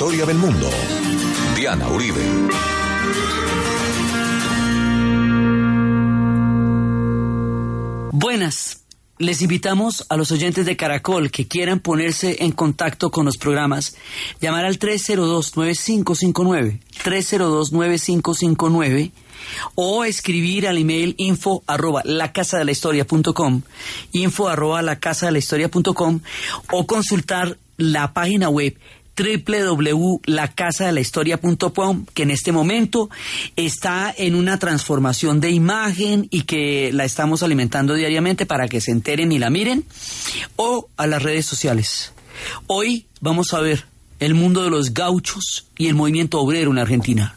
historia del mundo. Diana Uribe. Buenas. Les invitamos a los oyentes de Caracol que quieran ponerse en contacto con los programas, llamar al 302-9559, 302-9559 o escribir al email info arroba la casa de la historia punto com, info arroba la casa de la historia com, o consultar la página web www.lacasadelahistoria.com que en este momento está en una transformación de imagen y que la estamos alimentando diariamente para que se enteren y la miren, o a las redes sociales. Hoy vamos a ver el mundo de los gauchos y el movimiento obrero en Argentina.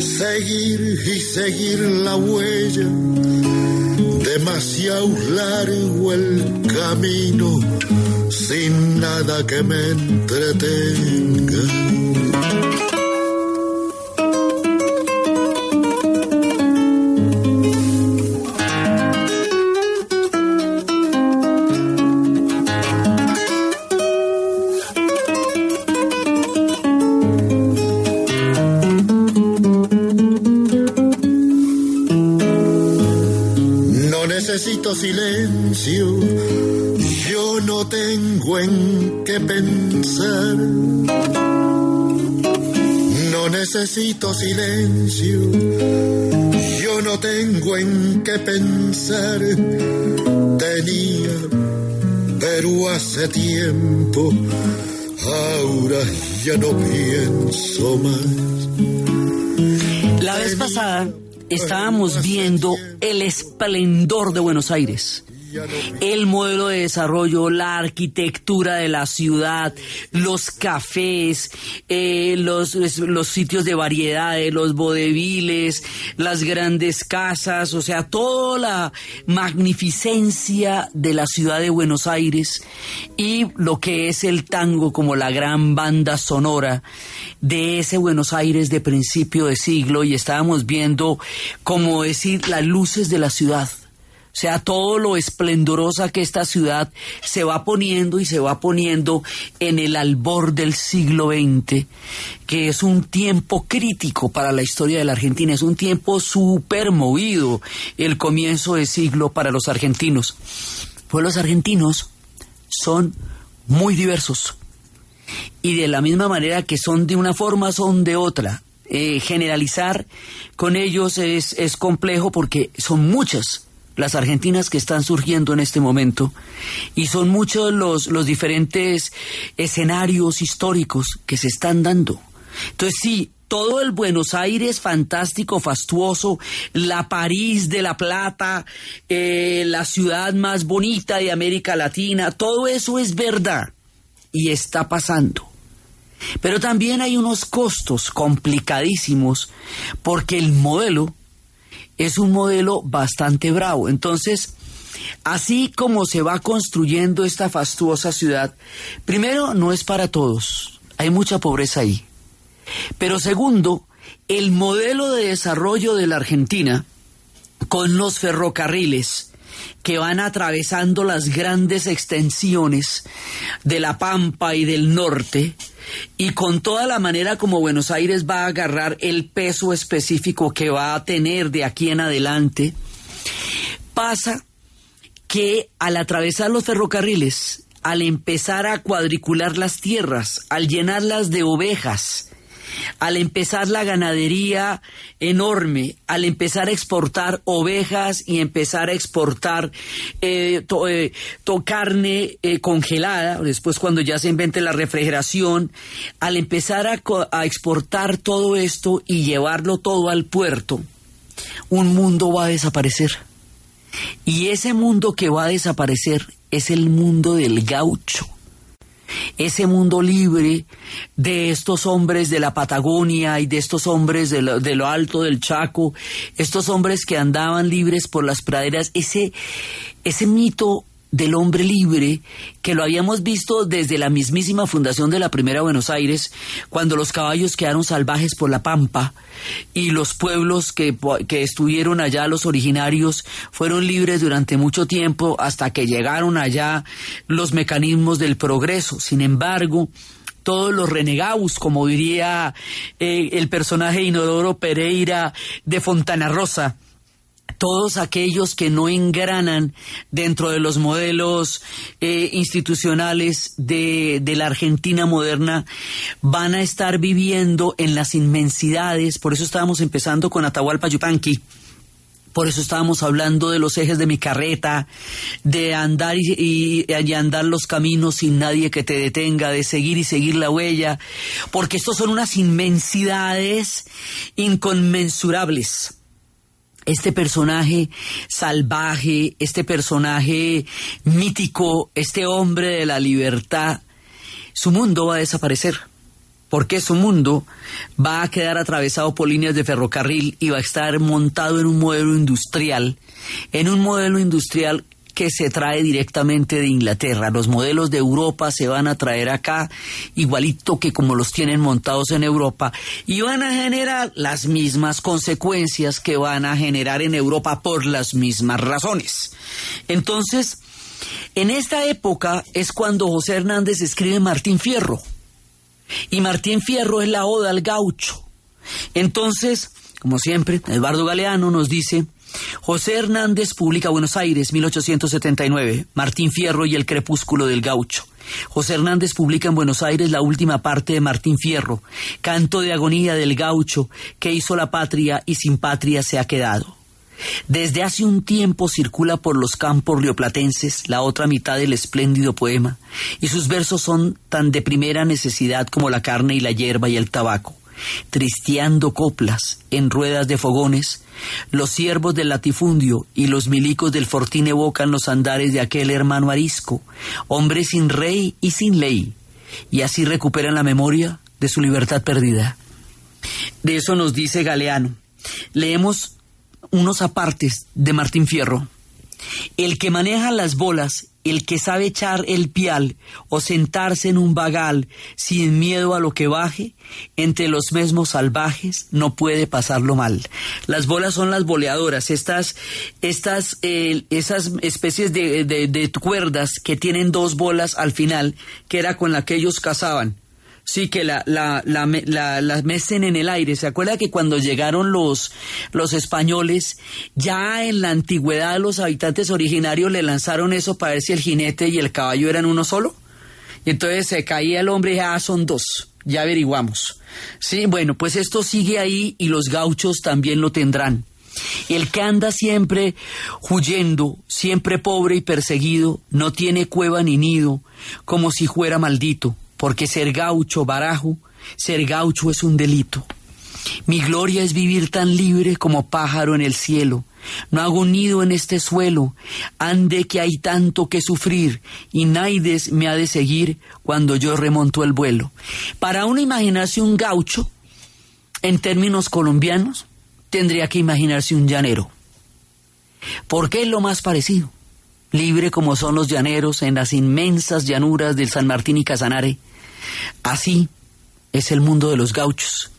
seguir y seguir la huella. Demasiado largo el camino sin nada que me entretenga. Silencio, yo no tengo en qué pensar. No necesito silencio, yo no tengo en qué pensar. Tenía, pero hace tiempo, ahora ya no pienso más. La vez pasada estábamos viendo el esplendor de Buenos Aires el modelo de desarrollo, la arquitectura de la ciudad, los cafés, eh, los, los sitios de variedades, los bodeviles, las grandes casas, o sea, toda la magnificencia de la ciudad de Buenos Aires y lo que es el tango como la gran banda sonora de ese Buenos Aires de principio de siglo. Y estábamos viendo, como decir, las luces de la ciudad o sea, todo lo esplendorosa que esta ciudad se va poniendo y se va poniendo en el albor del siglo XX, que es un tiempo crítico para la historia de la Argentina, es un tiempo súper movido el comienzo de siglo para los argentinos. Pues los argentinos son muy diversos y de la misma manera que son de una forma, son de otra. Eh, generalizar con ellos es, es complejo porque son muchas las argentinas que están surgiendo en este momento y son muchos los, los diferentes escenarios históricos que se están dando. Entonces sí, todo el Buenos Aires fantástico, fastuoso, la París de la Plata, eh, la ciudad más bonita de América Latina, todo eso es verdad y está pasando. Pero también hay unos costos complicadísimos porque el modelo es un modelo bastante bravo. Entonces, así como se va construyendo esta fastuosa ciudad, primero, no es para todos, hay mucha pobreza ahí. Pero segundo, el modelo de desarrollo de la Argentina, con los ferrocarriles, que van atravesando las grandes extensiones de la Pampa y del norte, y con toda la manera como Buenos Aires va a agarrar el peso específico que va a tener de aquí en adelante, pasa que al atravesar los ferrocarriles, al empezar a cuadricular las tierras, al llenarlas de ovejas, al empezar la ganadería enorme, al empezar a exportar ovejas y empezar a exportar eh, eh, carne eh, congelada, después cuando ya se invente la refrigeración, al empezar a, a exportar todo esto y llevarlo todo al puerto, un mundo va a desaparecer. Y ese mundo que va a desaparecer es el mundo del gaucho ese mundo libre de estos hombres de la Patagonia y de estos hombres de lo, alto del Chaco, estos hombres que andaban libres por las praderas, ese, ese mito del hombre libre que lo habíamos visto desde la mismísima fundación de la primera Buenos Aires, cuando los caballos quedaron salvajes por la pampa y los pueblos que, que estuvieron allá, los originarios, fueron libres durante mucho tiempo hasta que llegaron allá los mecanismos del progreso. Sin embargo, todos los renegados, como diría eh, el personaje Inodoro Pereira de Fontana Rosa, todos aquellos que no engranan dentro de los modelos eh, institucionales de, la Argentina moderna van a estar viviendo en las inmensidades. Por eso estábamos empezando con Atahualpa Yupanqui. Por eso estábamos hablando de los ejes de mi carreta, de andar y, y, andar los caminos sin nadie que te detenga, de seguir y seguir la huella, porque estos son unas inmensidades inconmensurables este personaje salvaje, este personaje mítico, este hombre de la libertad, su mundo va a desaparecer. Porque su mundo va a quedar atravesado por líneas de ferrocarril y va a estar montado en un modelo industrial, en un modelo industrial que se trae directamente de Inglaterra. Los modelos de Europa se van a traer acá igualito que como los tienen montados en Europa y van a generar las mismas consecuencias que van a generar en Europa por las mismas razones. Entonces, en esta época es cuando José Hernández escribe Martín Fierro. Y Martín Fierro es la oda al gaucho. Entonces, como siempre, Eduardo Galeano nos dice, José Hernández publica Buenos Aires, 1879, Martín Fierro y el crepúsculo del gaucho. José Hernández publica en Buenos Aires la última parte de Martín Fierro, canto de agonía del gaucho que hizo la patria y sin patria se ha quedado. Desde hace un tiempo circula por los campos rioplatenses la otra mitad del espléndido poema, y sus versos son tan de primera necesidad como la carne y la hierba y el tabaco tristeando coplas en ruedas de fogones, los siervos del latifundio y los milicos del fortín evocan los andares de aquel hermano arisco, hombre sin rey y sin ley, y así recuperan la memoria de su libertad perdida. De eso nos dice Galeano. Leemos unos apartes de Martín Fierro. El que maneja las bolas el que sabe echar el pial o sentarse en un vagal sin miedo a lo que baje, entre los mismos salvajes no puede pasarlo mal. Las bolas son las boleadoras, estas, estas, esas especies de cuerdas que tienen dos bolas al final, que era con la que ellos cazaban. Sí, que la, la, la, mecen en el aire. ¿Se acuerda que cuando llegaron los, los españoles, ya en la antigüedad los habitantes originarios le lanzaron eso para ver si el jinete y el caballo eran uno solo? Y entonces se caía el hombre y ah, son dos. Ya averiguamos. Sí, bueno, pues esto sigue ahí y los gauchos también lo tendrán. El que anda siempre huyendo, siempre pobre y perseguido, no tiene cueva ni nido, como si fuera maldito porque ser gaucho, barajo, ser gaucho es un delito. Mi gloria es vivir tan libre como pájaro en el cielo. No hago nido en este suelo, ande que hay tanto que sufrir, y Naides me ha de seguir cuando yo remonto el vuelo. Para una imaginarse un gaucho, en términos colombianos, tendría que imaginarse un llanero. Porque es lo más parecido. Libre como son los llaneros en las inmensas llanuras del San Martín y Casanare, Así es el mundo de los gauchos.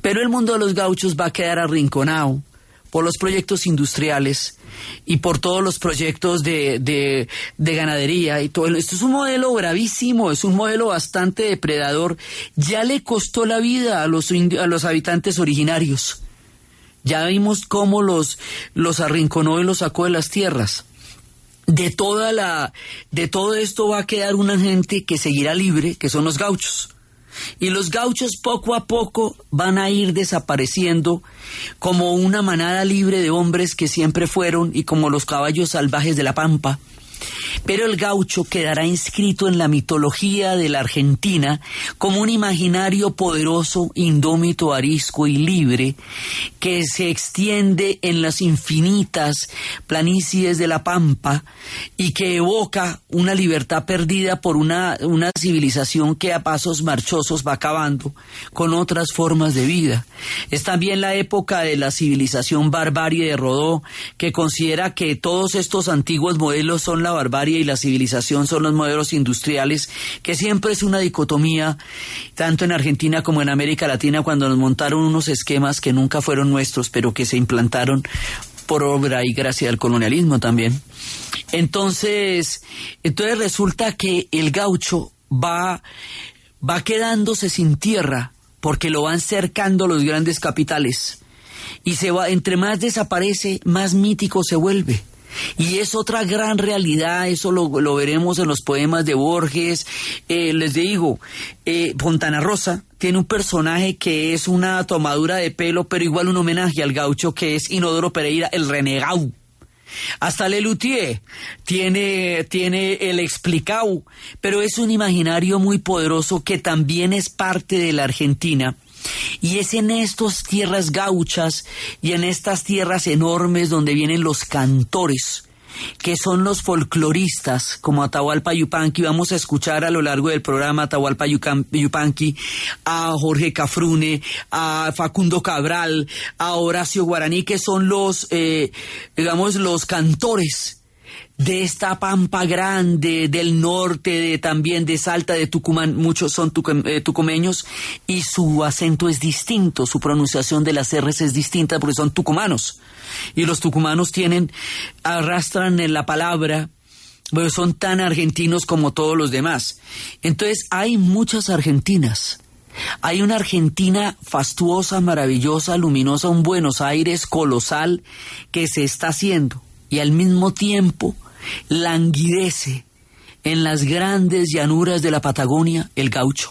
Pero el mundo de los gauchos va a quedar arrinconado por los proyectos industriales y por todos los proyectos de, de, de, ganadería y todo. Esto es un modelo gravísimo, es un modelo bastante depredador. Ya le costó la vida a los, a los habitantes originarios. Ya vimos cómo los, los arrinconó y los sacó de las tierras. De toda la, de todo esto va a quedar una gente que seguirá libre, que son los gauchos. Y los gauchos poco a poco van a ir desapareciendo como una manada libre de hombres que siempre fueron y como los caballos salvajes de la pampa pero el gaucho quedará inscrito en la mitología de la Argentina como un imaginario poderoso, indómito, arisco y libre que se extiende en las infinitas planicies de la Pampa y que evoca una libertad perdida por una, una civilización que a pasos marchosos va acabando con otras formas de vida. Es también la época de la civilización barbarie de Rodó, que considera que todos estos antiguos modelos son la barbarie y la civilización son los modelos industriales, que siempre es una dicotomía, tanto en Argentina como en América Latina, cuando nos montaron unos esquemas que nunca fueron nuestros, pero que se implantaron por obra y gracia del colonialismo también. Entonces, entonces resulta que el gaucho va, va quedándose sin tierra porque lo van cercando los grandes capitales y se va entre más desaparece más mítico se vuelve y es otra gran realidad, eso lo, veremos en los poemas de Borges. Eh, les digo, eh, Fontana Rosa tiene un personaje que es una tomadura de pelo, pero igual un homenaje al gaucho que es Inodoro Pereira, el renegado. Hasta Lelutier tiene, tiene el explicado, pero es un imaginario muy poderoso que también es parte de la Argentina y es en estas tierras gauchas y en estas tierras enormes donde vienen los cantores, que son los folcloristas, como Atahualpa Yupanqui. Vamos a escuchar a lo largo del programa Atahualpa Yupanqui, a Jorge Cafrune, a Facundo Cabral, a Horacio Guaraní, que son los, eh, digamos, los cantores de esta pampa grande del norte, también de Salta, de Tucumán, muchos son eh, tucumeños, y su acento es distinto, su pronunciación de las R's es distinta porque son tucumanos. Y los tucumanos tienen, arrastran en la palabra, pero son tan argentinos como todos los demás. Entonces hay muchas argentinas. Hay una Argentina fastuosa, maravillosa, luminosa, un Buenos Aires colosal que se está haciendo y al mismo tiempo languidece en las grandes llanuras de la Patagonia el gaucho.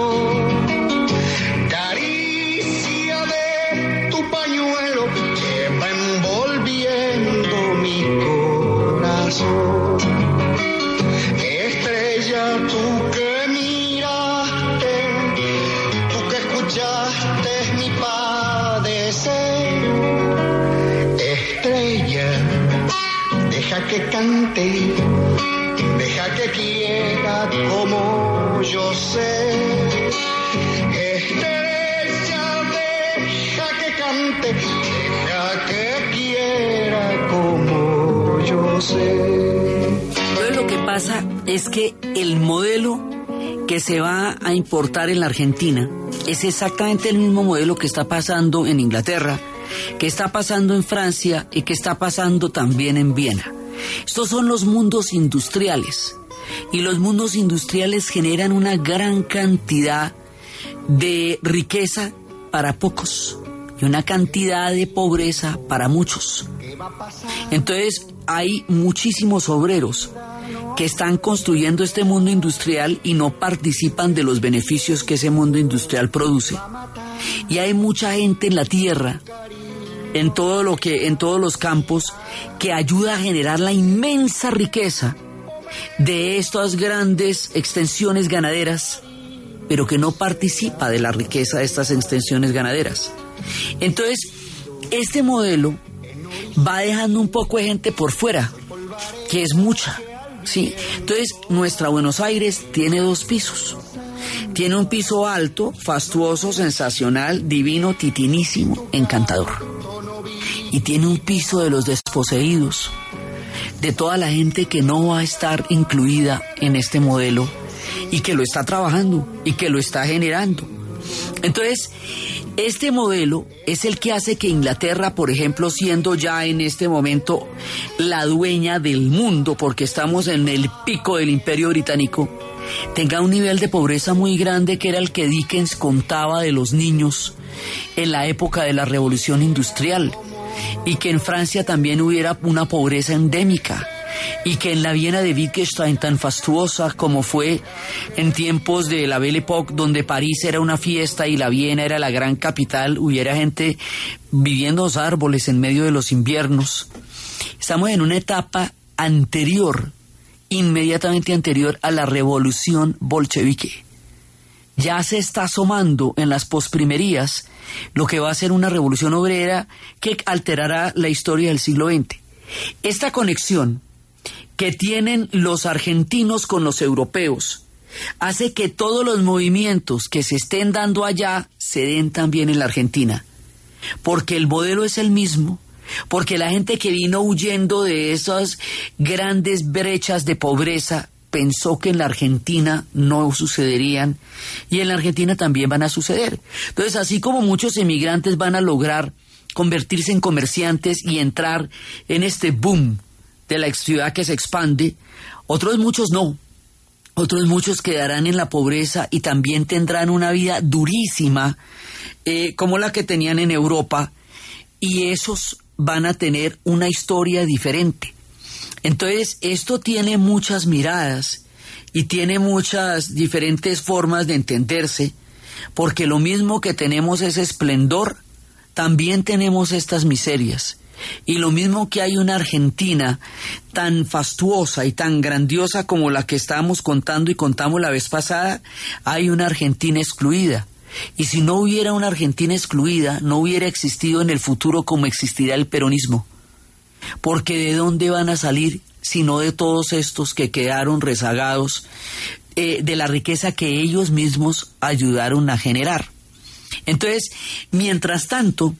Es que el modelo que se va a importar en la Argentina es exactamente el mismo modelo que está pasando en Inglaterra, que está pasando en Francia y que está pasando también en Viena. Estos son los mundos industriales. Y los mundos industriales generan una gran cantidad de riqueza para pocos y una cantidad de pobreza para muchos. Entonces hay muchísimos obreros que están construyendo este mundo industrial y no participan de los beneficios que ese mundo industrial produce. Y hay mucha gente en la tierra, en todo lo que, en todos los campos, que ayuda a generar la inmensa riqueza de estas grandes extensiones ganaderas, pero que no participa de la riqueza de estas extensiones ganaderas. Entonces, este modelo va dejando un poco de gente por fuera, que es mucha. Sí, entonces nuestra Buenos Aires tiene dos pisos. Tiene un piso alto, fastuoso, sensacional, divino, titinísimo, encantador. Y tiene un piso de los desposeídos, de toda la gente que no va a estar incluida en este modelo y que lo está trabajando y que lo está generando. Entonces, este modelo es el que hace que Inglaterra, por ejemplo, siendo ya en este momento la dueña del mundo, porque estamos en el pico del imperio británico, tenga un nivel de pobreza muy grande que era el que Dickens contaba de los niños en la época de la revolución industrial y que en Francia también hubiera una pobreza endémica y que en la Viena de Wittgenstein tan fastuosa como fue en tiempos de la Belle Époque, donde París era una fiesta y la Viena era la gran capital, hubiera gente viviendo los árboles en medio de los inviernos. Estamos en una etapa anterior, inmediatamente anterior a la revolución bolchevique. Ya se está asomando en las posprimerías lo que va a ser una revolución obrera que alterará la historia del siglo XX. Esta conexión que tienen los argentinos con los europeos hace que todos los movimientos que se estén dando allá se den también en la Argentina. Porque el modelo es el mismo, porque la gente que vino huyendo de esas grandes brechas de pobreza pensó que en la Argentina no sucederían y en la Argentina también van a suceder. Entonces, así como muchos emigrantes van a lograr convertirse en comerciantes y entrar en este boom de la ciudad que se expande, otros muchos no. Otros muchos quedarán en la pobreza y también tendrán una vida durísima eh, como la que tenían en Europa y esos van a tener una historia diferente. Entonces, esto tiene muchas miradas y tiene muchas diferentes formas de entenderse, porque lo mismo que tenemos ese esplendor, también tenemos estas miserias. Y lo mismo que hay una Argentina tan fastuosa y tan grandiosa como la que estábamos contando y contamos la vez pasada, hay una Argentina excluida. Y si no hubiera una Argentina excluida, no hubiera existido en el futuro como existirá el peronismo. Porque ¿de dónde van a salir sino de todos estos que quedaron rezagados eh, de la riqueza que ellos mismos ayudaron a generar? Entonces, mientras tanto,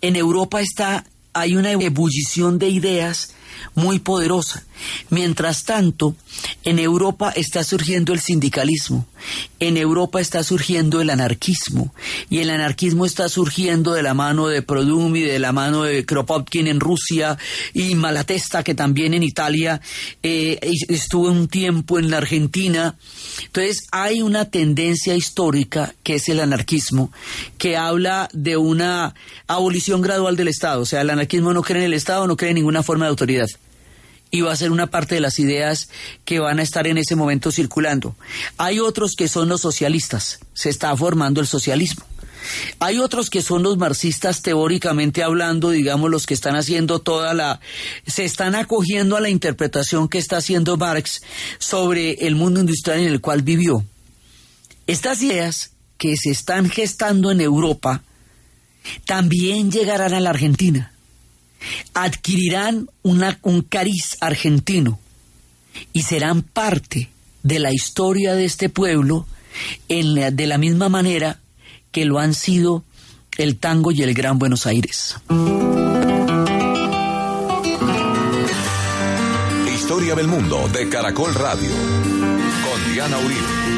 en Europa está hay una ebullición de ideas muy poderosa. Mientras tanto, en Europa está surgiendo el sindicalismo, en Europa está surgiendo el anarquismo, y el anarquismo está surgiendo de la mano de Produmi, de la mano de Kropotkin en Rusia, y Malatesta, que también en Italia eh, estuvo un tiempo en la Argentina. Entonces, hay una tendencia histórica, que es el anarquismo, que habla de una abolición gradual del Estado. O sea, el anarquismo no cree en el Estado, no cree en ninguna forma de autoridad y va a ser una parte de las ideas que van a estar en ese momento circulando. Hay otros que son los socialistas, se está formando el socialismo. Hay otros que son los marxistas teóricamente hablando, digamos, los que están haciendo toda la... se están acogiendo a la interpretación que está haciendo Marx sobre el mundo industrial en el cual vivió. Estas ideas que se están gestando en Europa también llegarán a la Argentina adquirirán un cariz argentino y serán parte de la historia de este pueblo de la misma manera que lo han sido el tango y el Gran Buenos Aires. Historia del mundo de Caracol Radio con Diana Uribe.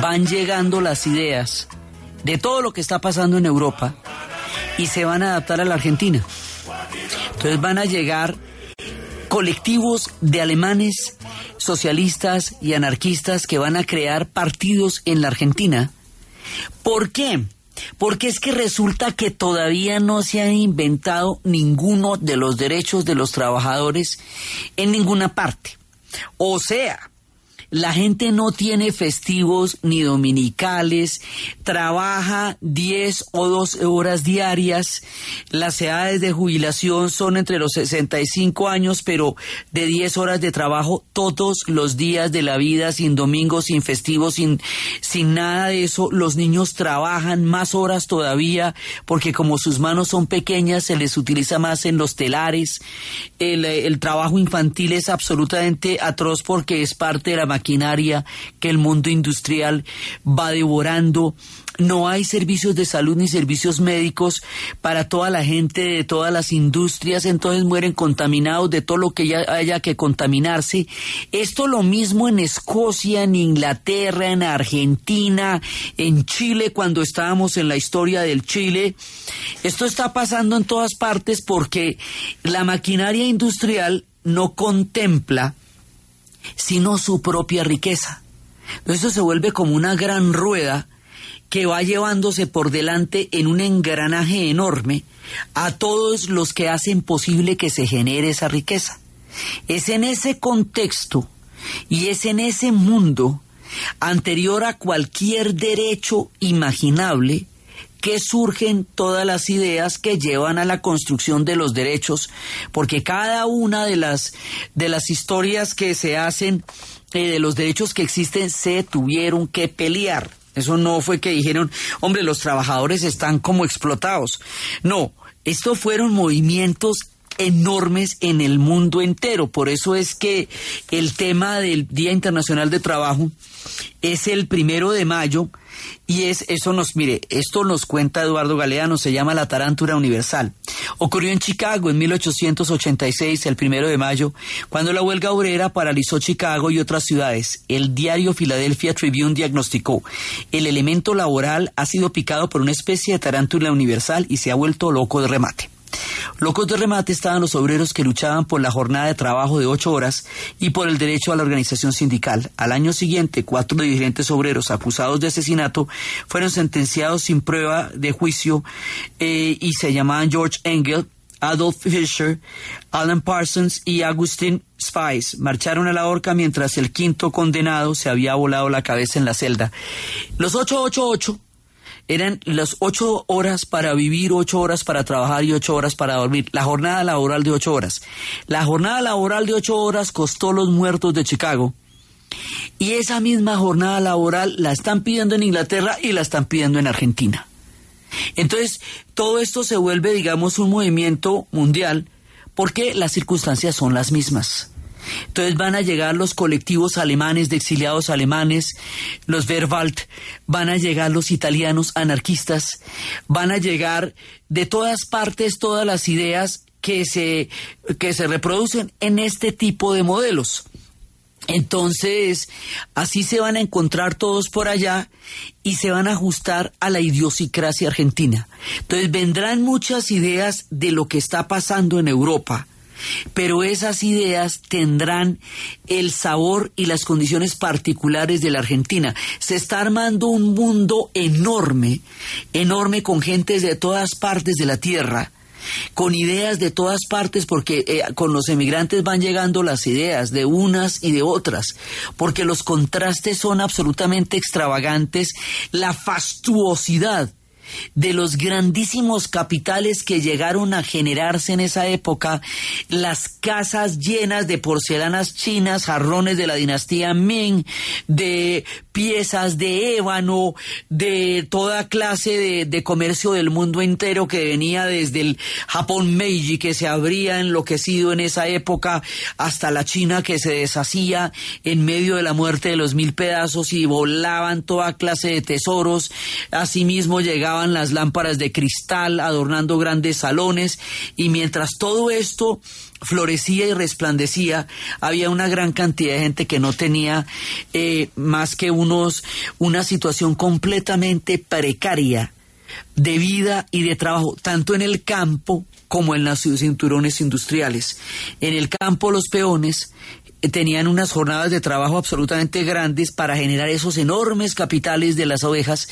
van llegando las ideas de todo lo que está pasando en Europa y se van a adaptar a la Argentina. Entonces van a llegar colectivos de alemanes, socialistas y anarquistas que van a crear partidos en la Argentina. ¿Por qué? Porque es que resulta que todavía no se han inventado ninguno de los derechos de los trabajadores en ninguna parte. O sea, la gente no tiene festivos ni dominicales, trabaja 10 o 12 horas diarias, las edades de jubilación son entre los 65 años, pero de 10 horas de trabajo todos los días de la vida, sin domingos, sin festivos, sin, sin nada de eso. Los niños trabajan más horas todavía porque como sus manos son pequeñas, se les utiliza más en los telares. El, el trabajo infantil es absolutamente atroz porque es parte de la maquinaria que el mundo industrial va devorando. No hay servicios de salud ni servicios médicos para toda la gente de todas las industrias, entonces mueren contaminados de todo lo que ya haya que contaminarse. Esto lo mismo en Escocia, en Inglaterra, en Argentina, en Chile, cuando estábamos en la historia del Chile. Esto está pasando en todas partes porque la maquinaria industrial no contempla sino su propia riqueza. Eso se vuelve como una gran rueda que va llevándose por delante en un engranaje enorme a todos los que hacen posible que se genere esa riqueza. Es en ese contexto y es en ese mundo anterior a cualquier derecho imaginable que surgen todas las ideas que llevan a la construcción de los derechos, porque cada una de las de las historias que se hacen eh, de los derechos que existen se tuvieron que pelear. Eso no fue que dijeron, hombre, los trabajadores están como explotados. No, estos fueron movimientos enormes en el mundo entero. Por eso es que el tema del Día Internacional de Trabajo es el primero de mayo y es eso nos mire esto nos cuenta Eduardo Galeano se llama la tarántula universal. Ocurrió en Chicago en 1886 el primero de mayo cuando la huelga obrera paralizó Chicago y otras ciudades. El diario Philadelphia Tribune diagnosticó el elemento laboral ha sido picado por una especie de tarántula universal y se ha vuelto loco de remate Locos de remate estaban los obreros que luchaban por la jornada de trabajo de ocho horas y por el derecho a la organización sindical. Al año siguiente, cuatro dirigentes obreros acusados de asesinato fueron sentenciados sin prueba de juicio eh, y se llamaban George Engel, Adolf Fischer, Alan Parsons y Agustin Spies marcharon a la horca mientras el quinto condenado se había volado la cabeza en la celda. Los 888 eran las ocho horas para vivir, ocho horas para trabajar y ocho horas para dormir. La jornada laboral de ocho horas. La jornada laboral de ocho horas costó los muertos de Chicago. Y esa misma jornada laboral la están pidiendo en Inglaterra y la están pidiendo en Argentina. Entonces, todo esto se vuelve, digamos, un movimiento mundial porque las circunstancias son las mismas. Entonces van a llegar los colectivos alemanes de exiliados alemanes, los Verwalt, van a llegar los italianos anarquistas, van a llegar de todas partes todas las ideas que se, que se reproducen en este tipo de modelos. Entonces, así se van a encontrar todos por allá y se van a ajustar a la idiosincrasia argentina. Entonces, vendrán muchas ideas de lo que está pasando en Europa pero esas ideas tendrán el sabor y las condiciones particulares de la Argentina. Se está armando un mundo enorme, enorme con gentes de todas partes de la tierra con ideas de todas partes, porque eh, con los emigrantes van llegando las ideas de unas y de otras, porque los contrastes son absolutamente extravagantes, la fastuosidad de los grandísimos capitales que llegaron a generarse en esa época, las casas llenas de porcelanas chinas, jarrones de la dinastía Ming, de piezas de ébano, de toda clase de, comercio del mundo entero que venía desde el Japón Meiji que se habría enloquecido en esa época hasta la China que se deshacía en medio de la muerte de los mil pedazos y volaban toda clase de tesoros. Asimismo llegaban las lámparas de cristal adornando grandes salones y mientras todo esto florecía y resplandecía, había una gran cantidad de gente que no tenía eh, más que unos, una situación completamente precaria de vida y de trabajo, tanto en el campo como en los cinturones industriales. En el campo los peones tenían unas jornadas de trabajo absolutamente grandes para generar esos enormes capitales de las ovejas.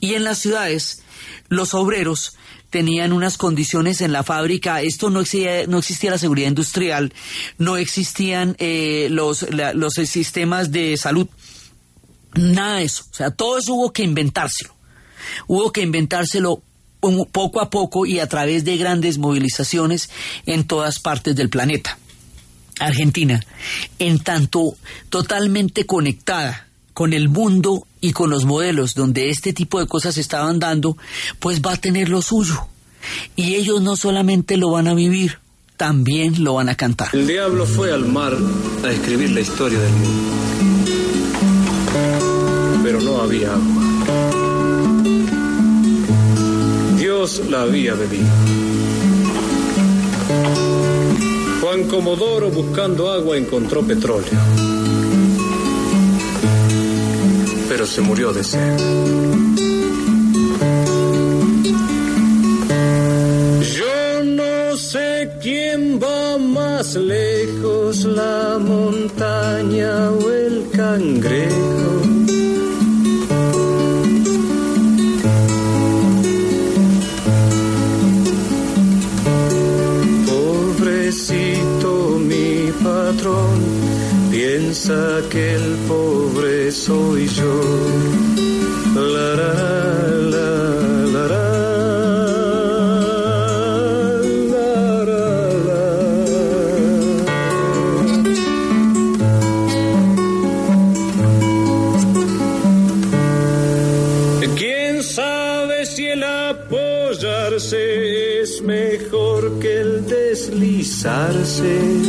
Y en las ciudades los obreros tenían unas condiciones en la fábrica, esto no existía, no existía la seguridad industrial, no existían eh, los, los sistemas de salud, nada de eso, o sea, todo eso hubo que inventárselo, hubo que inventárselo poco a poco y a través de grandes movilizaciones en todas partes del planeta. Argentina, en tanto totalmente conectada con el mundo y con los modelos donde este tipo de cosas estaban dando, pues va a tener lo suyo. Y ellos no solamente lo van a vivir, también lo van a cantar. El diablo fue al mar a escribir la historia del mundo. Pero no había agua. Dios la había bebido. Juan Comodoro buscando agua encontró petróleo pero se murió de sed. Yo no sé quién va más lejos, la montaña o el cangrejo. Piensa que el pobre soy yo. La, la, la, la, ¿Quién sabe si el apoyarse es mejor que el deslizarse?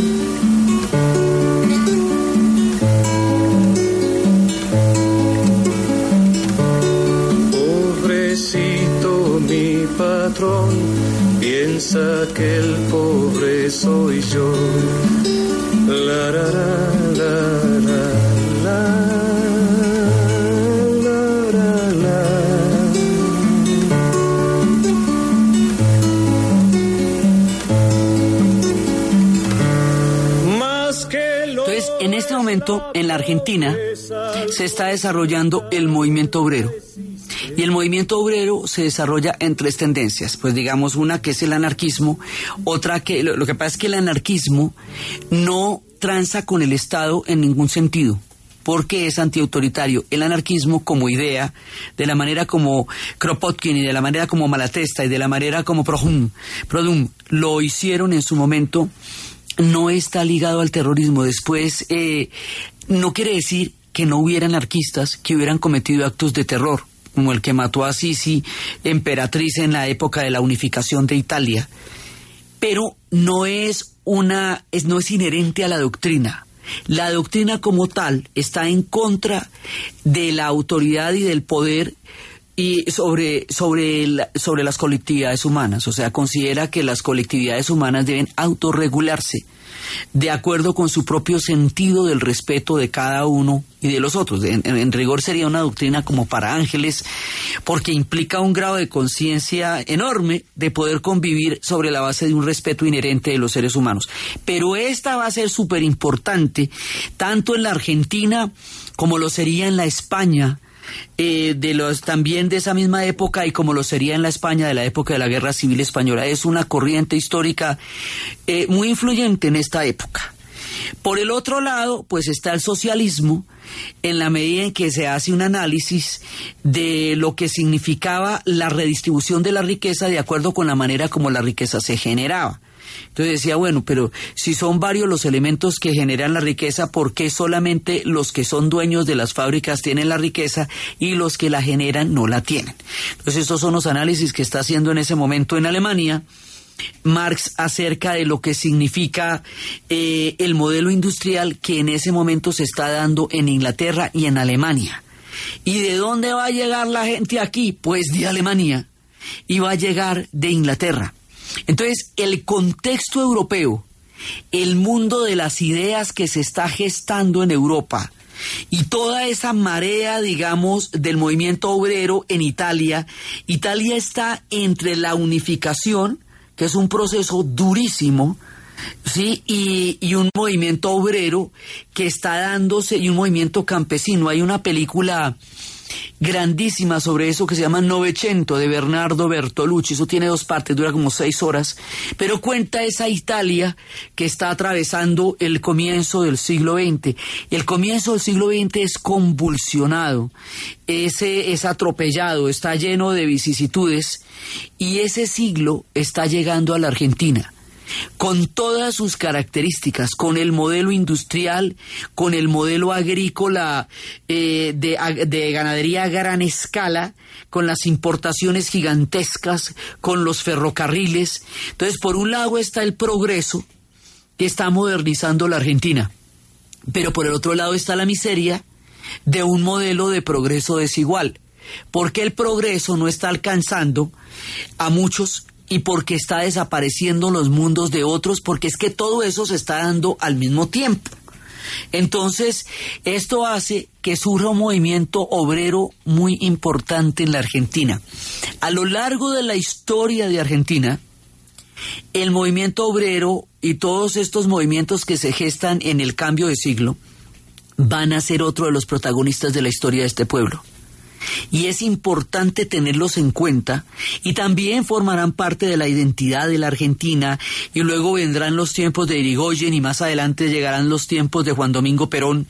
Piensa que el pobre soy yo. La, en este momento, en la Argentina, se está desarrollando el movimiento obrero. Y el movimiento obrero se desarrolla en tres tendencias, pues digamos una que es el anarquismo, otra que lo, que pasa es que el anarquismo no tranza con el Estado en ningún sentido porque es antiautoritario. El anarquismo como idea, de la manera como Kropotkin y de la manera como Malatesta y de la manera como Prohum, Produm lo hicieron en su momento, no está ligado al terrorismo. Después, eh, no quiere decir que no hubiera anarquistas que hubieran cometido actos de terror como el que mató a Sisi, emperatriz en la época de la unificación de Italia. Pero no es una, es, no es inherente a la doctrina. La doctrina como tal está en contra de la autoridad y del poder y sobre, sobre, sobre las colectividades humanas. O sea, considera que las colectividades humanas deben autorregularse de acuerdo con su propio sentido del respeto de cada uno y de los otros. En, rigor sería una doctrina como para ángeles, porque implica un grado de conciencia enorme de poder convivir sobre la base de un respeto inherente de los seres humanos. Pero esta va a ser súper importante, tanto en la Argentina como lo sería en la España, eh, de los también de esa misma época y como lo sería en la España de la época de la Guerra Civil Española. Es una corriente histórica eh, muy influyente en esta época. Por el otro lado, pues está el socialismo, en la medida en que se hace un análisis de lo que significaba la redistribución de la riqueza de acuerdo con la manera como la riqueza se generaba. Entonces decía, bueno, pero si son varios los elementos que generan la riqueza, ¿por qué solamente los que son dueños de las fábricas tienen la riqueza y los que la generan no la tienen? Entonces estos son los análisis que está haciendo en ese momento en Alemania. Marx acerca de lo que significa eh, el modelo industrial que en ese momento se está dando en Inglaterra y en Alemania. ¿Y de dónde va a llegar la gente aquí? Pues de Alemania. Y va a llegar de Inglaterra. Entonces, el contexto europeo, el mundo de las ideas que se está gestando en Europa, y toda esa marea, digamos, del movimiento obrero en Italia, Italia está entre la unificación, que es un proceso durísimo, ¿sí? Y, y, un movimiento obrero que está dándose, y un movimiento campesino. Hay una película grandísima sobre eso que se llama Novecento de Bernardo Bertolucci. Eso tiene dos partes, dura como seis horas, pero cuenta esa Italia que está atravesando el comienzo del siglo XX. El comienzo del siglo XX es convulsionado, ese es atropellado, está lleno de vicisitudes y ese siglo está llegando a la Argentina con todas sus características, con el modelo industrial, con el modelo agrícola eh, de, de ganadería a gran escala, con las importaciones gigantescas, con los ferrocarriles. Entonces, por un lado está el progreso que está modernizando la Argentina, pero por el otro lado está la miseria de un modelo de progreso desigual, porque el progreso no está alcanzando a muchos y porque está desapareciendo los mundos de otros, porque es que todo eso se está dando al mismo tiempo. Entonces, esto hace que surja un movimiento obrero muy importante en la Argentina. A lo largo de la historia de Argentina, el movimiento obrero y todos estos movimientos que se gestan en el cambio de siglo van a ser otro de los protagonistas de la historia de este pueblo y es importante tenerlos en cuenta y también formarán parte de la identidad de la Argentina y luego vendrán los tiempos de Irigoyen y más adelante llegarán los tiempos de Juan Domingo Perón.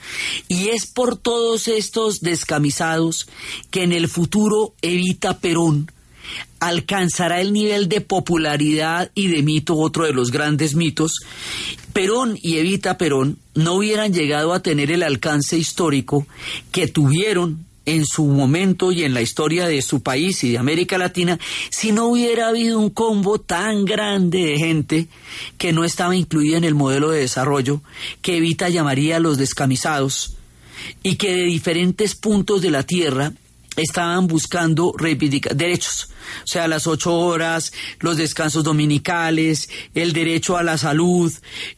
Y es por todos estos descamisados que en el futuro Evita Perón alcanzará el nivel de popularidad y de mito, otro de los grandes mitos, Perón y Evita Perón no hubieran llegado a tener el alcance histórico que tuvieron en su momento y en la historia de su país y de América Latina si no hubiera habido un combo tan grande de gente que no estaba incluida en el modelo de desarrollo que Evita llamaría los descamisados y que de diferentes puntos de la tierra estaban buscando reivindicar derechos, o sea, las ocho horas, los descansos dominicales, el derecho a la salud,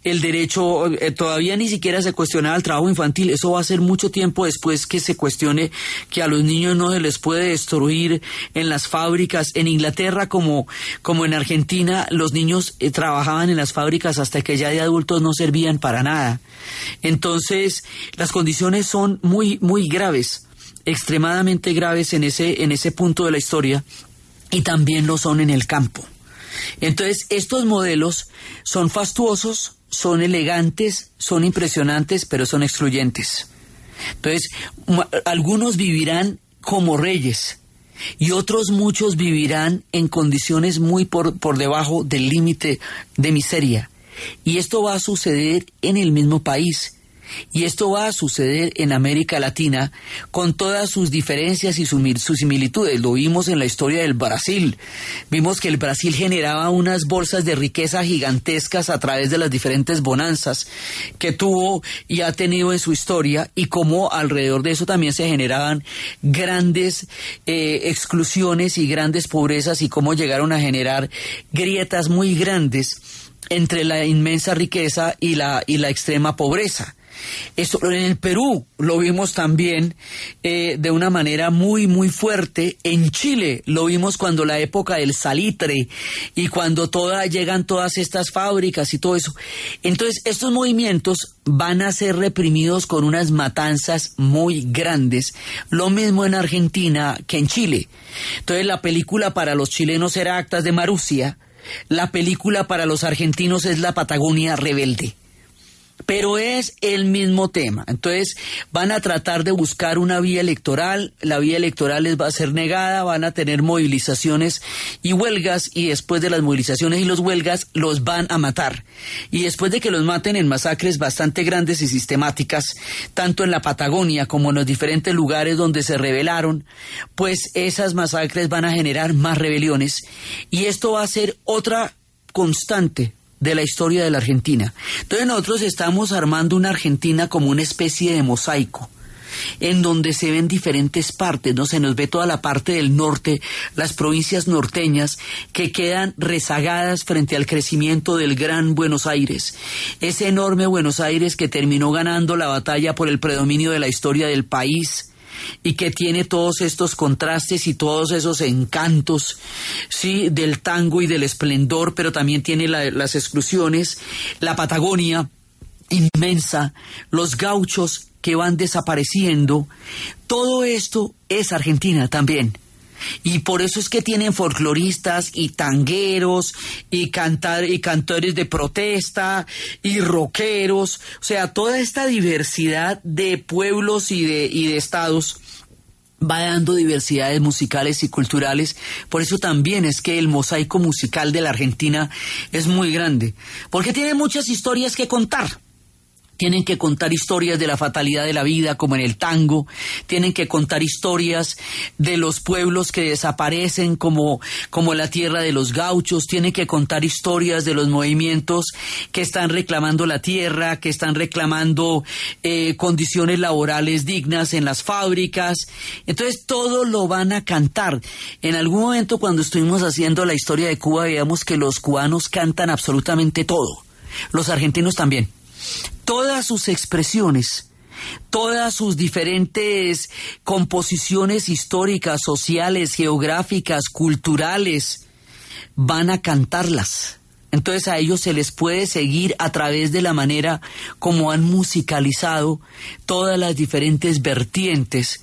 el derecho, eh, todavía ni siquiera se cuestionaba el trabajo infantil, eso va a ser mucho tiempo después que se cuestione que a los niños no se les puede destruir en las fábricas, en Inglaterra como, como en Argentina, los niños eh, trabajaban en las fábricas hasta que ya de adultos no servían para nada. Entonces, las condiciones son muy, muy graves extremadamente graves en ese, en ese punto de la historia y también lo son en el campo. Entonces, estos modelos son fastuosos, son elegantes, son impresionantes, pero son excluyentes. Entonces, algunos vivirán como reyes y otros muchos vivirán en condiciones muy por, por debajo del límite de miseria. Y esto va a suceder en el mismo país. Y esto va a suceder en América Latina con todas sus diferencias y sus similitudes. Lo vimos en la historia del Brasil. Vimos que el Brasil generaba unas bolsas de riqueza gigantescas a través de las diferentes bonanzas que tuvo y ha tenido en su historia y cómo alrededor de eso también se generaban grandes eh, exclusiones y grandes pobrezas y cómo llegaron a generar grietas muy grandes entre la inmensa riqueza y la, y la extrema pobreza. Eso en el Perú lo vimos también eh, de una manera muy, muy fuerte. En Chile lo vimos cuando la época del salitre y cuando toda, llegan todas estas fábricas y todo eso. Entonces, estos movimientos van a ser reprimidos con unas matanzas muy grandes. Lo mismo en Argentina que en Chile. Entonces, la película para los chilenos era Actas de Marusia. La película para los argentinos es La Patagonia Rebelde pero es el mismo tema. Entonces van a tratar de buscar una vía electoral, la vía electoral les va a ser negada, van a tener movilizaciones y huelgas y después de las movilizaciones y los huelgas los van a matar. Y después de que los maten en masacres bastante grandes y sistemáticas, tanto en la Patagonia como en los diferentes lugares donde se rebelaron, pues esas masacres van a generar más rebeliones y esto va a ser otra constante de la historia de la Argentina. Entonces nosotros estamos armando una Argentina como una especie de mosaico en donde se ven diferentes partes, ¿no? Se nos ve toda la parte del norte, las provincias norteñas que quedan rezagadas frente al crecimiento del gran Buenos Aires. Ese enorme Buenos Aires que terminó ganando la batalla por el predominio de la historia del país y que tiene todos estos contrastes y todos esos encantos, sí, del tango y del esplendor, pero también tiene las exclusiones, la Patagonia inmensa, los gauchos que van desapareciendo, todo esto es Argentina también. Y por eso es que tienen folcloristas y tangueros y, cantar, y cantores de protesta y rockeros. O sea, toda esta diversidad de pueblos y de, y de estados va dando diversidades musicales y culturales. Por eso también es que el mosaico musical de la Argentina es muy grande, porque tiene muchas historias que contar. Tienen que contar historias de la fatalidad de la vida, como en el tango. Tienen que contar historias de los pueblos que desaparecen, como, como la tierra de los gauchos. Tienen que contar historias de los movimientos que están reclamando la tierra, que están reclamando eh, condiciones laborales dignas en las fábricas. Entonces, todo lo van a cantar. En algún momento, cuando estuvimos haciendo la historia de Cuba, veíamos que los cubanos cantan absolutamente todo. Los argentinos también todas sus expresiones, todas sus diferentes composiciones históricas, sociales, geográficas, culturales, van a cantarlas. Entonces a ellos se les puede seguir a través de la manera como han musicalizado todas las diferentes vertientes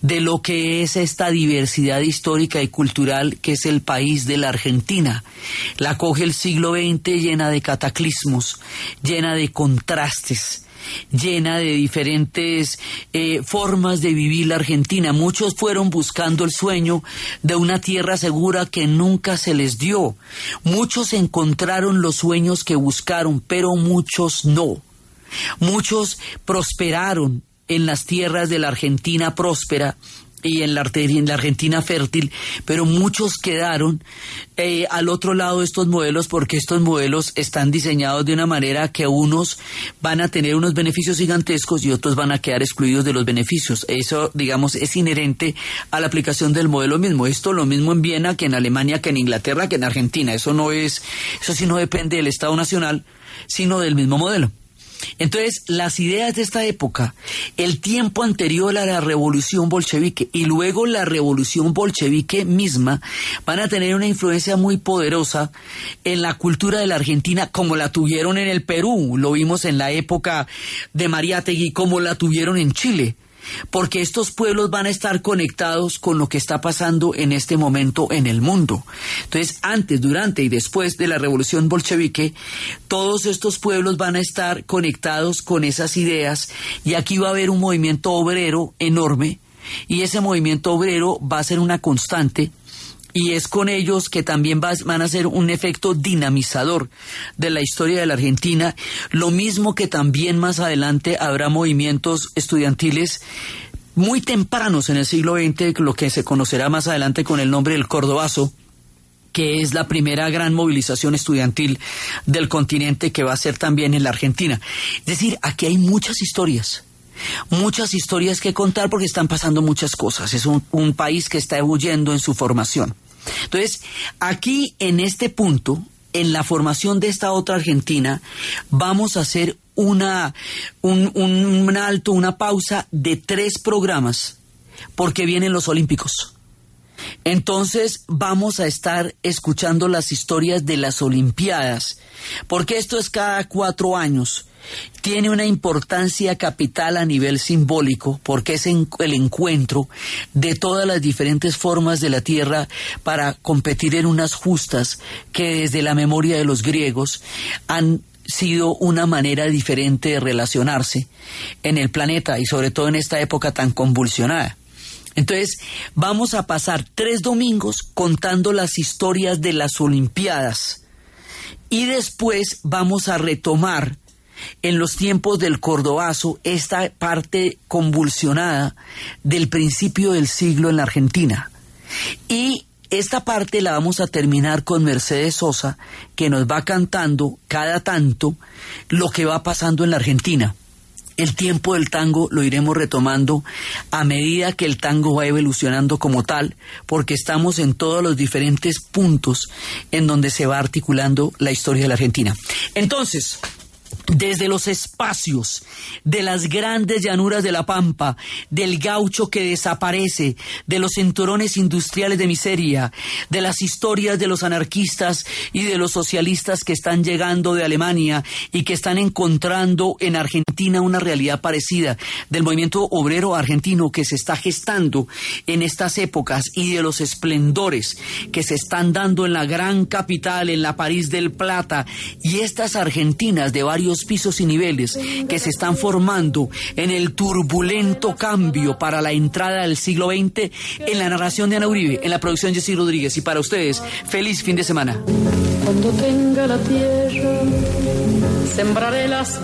de lo que es esta diversidad histórica y cultural que es el país de la Argentina. La coge el siglo XX llena de cataclismos, llena de contrastes, llena de diferentes eh, formas de vivir la Argentina. Muchos fueron buscando el sueño de una tierra segura que nunca se les dio. Muchos encontraron los sueños que buscaron, pero muchos no. Muchos prosperaron en las tierras de la Argentina próspera y en la, en la Argentina fértil, pero muchos quedaron eh, al otro lado de estos modelos porque estos modelos están diseñados de una manera que unos van a tener unos beneficios gigantescos y otros van a quedar excluidos de los beneficios. Eso, digamos, es inherente a la aplicación del modelo mismo. Esto lo mismo en Viena que en Alemania, que en Inglaterra, que en Argentina. Eso no es, eso sí no depende del Estado Nacional, sino del mismo modelo. Entonces, las ideas de esta época, el tiempo anterior a la revolución bolchevique y luego la revolución bolchevique misma, van a tener una influencia muy poderosa en la cultura de la Argentina, como la tuvieron en el Perú, lo vimos en la época de Mariátegui, como la tuvieron en Chile porque estos pueblos van a estar conectados con lo que está pasando en este momento en el mundo. Entonces, antes, durante y después de la revolución bolchevique, todos estos pueblos van a estar conectados con esas ideas y aquí va a haber un movimiento obrero enorme y ese movimiento obrero va a ser una constante y es con ellos que también van a ser un efecto dinamizador de la historia de la Argentina, lo mismo que también más adelante habrá movimientos estudiantiles muy tempranos en el siglo XX, lo que se conocerá más adelante con el nombre del Cordobazo, que es la primera gran movilización estudiantil del continente que va a ser también en la Argentina. Es decir, aquí hay muchas historias muchas historias que contar porque están pasando muchas cosas. Es un, un país que está huyendo en su formación. Entonces, aquí en este punto, en la formación de esta otra Argentina, vamos a hacer una, un, un alto, una pausa de tres programas, porque vienen los Olímpicos. Entonces vamos a estar escuchando las historias de las Olimpiadas, porque esto es cada cuatro años tiene una importancia capital a nivel simbólico porque es el encuentro de todas las diferentes formas de la tierra para competir en unas justas que desde la memoria de los griegos han sido una manera diferente de relacionarse en el planeta y sobre todo en esta época tan convulsionada. Entonces, vamos a pasar tres domingos contando las historias de las Olimpiadas y después vamos a retomar en los tiempos del Cordobazo esta parte convulsionada del principio del siglo en la Argentina. Y esta parte la vamos a terminar con Mercedes Sosa, que nos va cantando cada tanto lo que va pasando en la Argentina. El tiempo del tango lo iremos retomando a medida que el tango va evolucionando como tal, porque estamos en todos los diferentes puntos en donde se va articulando la historia de la Argentina. Entonces, desde los espacios de las grandes llanuras de la Pampa, del gaucho que desaparece, de los cinturones industriales de miseria, de las historias de los anarquistas y de los socialistas que están llegando de Alemania y que están encontrando en Argentina una realidad parecida, del movimiento obrero argentino que se está gestando en estas épocas y de los esplendores que se están dando en la gran capital, en la París del Plata. Y estas argentinas de varios pisos y niveles que se están formando en el turbulento cambio para la entrada del siglo XX en la narración de Ana Uribe, en la producción Jessy Rodríguez. Y para ustedes, feliz fin de semana. Cuando tenga la tierra, sembraré las